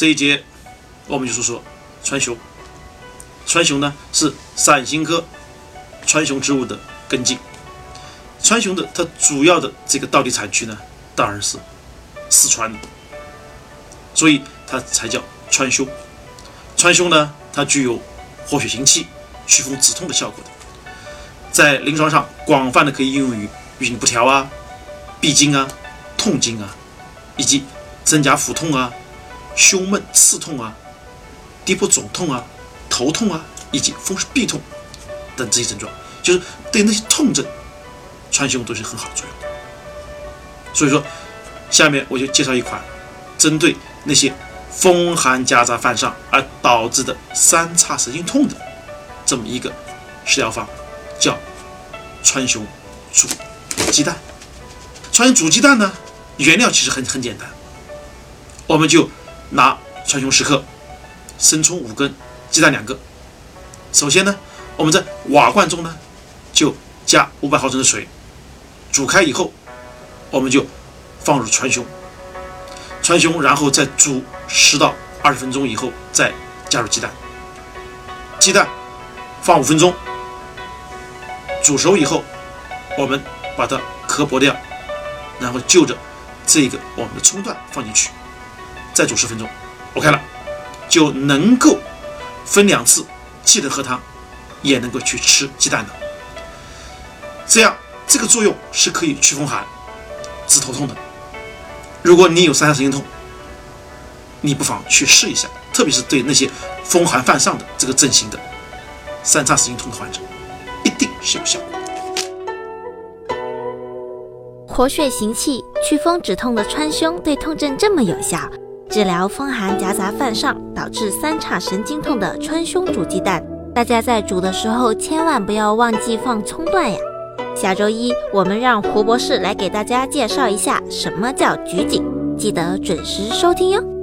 这一节我们就说说川芎。川芎呢是伞形科川芎植物的根茎。川芎的它主要的这个道地产区呢，当然是四川，所以它才叫川芎。川芎呢，它具有活血行气、祛风止痛的效果的，在临床上广泛的可以应用于月经不调啊、闭经啊、痛经啊，以及增加腹痛啊、胸闷刺痛啊、低部肿痛啊、头痛啊，以及风湿痹痛等这些症状，就是对那些痛症。川芎都是很好的作用，所以说，下面我就介绍一款针对那些风寒夹杂犯上而导致的三叉神经痛的这么一个食疗方，叫川芎煮鸡蛋。川芎煮鸡蛋呢，原料其实很很简单，我们就拿川芎十克，生葱五根，鸡蛋两个。首先呢，我们在瓦罐中呢，就加五百毫升的水。煮开以后，我们就放入川芎，川芎，然后再煮十到二十分钟以后，再加入鸡蛋，鸡蛋放五分钟，煮熟以后，我们把它壳剥掉，然后就着这个我们的葱段放进去，再煮十分钟，OK 了，就能够分两次，既能喝汤，也能够去吃鸡蛋的，这样。这个作用是可以祛风寒、治头痛的。如果你有三叉神经痛，你不妨去试一下，特别是对那些风寒犯上的这个症型的三叉神经痛的患者，一定是有效。活血行气、祛风止痛的川芎对痛症这么有效，治疗风寒夹杂犯上导致三叉神经痛的川芎煮鸡蛋，大家在煮的时候千万不要忘记放葱段呀。下周一，我们让胡博士来给大家介绍一下什么叫菊锦，记得准时收听哟。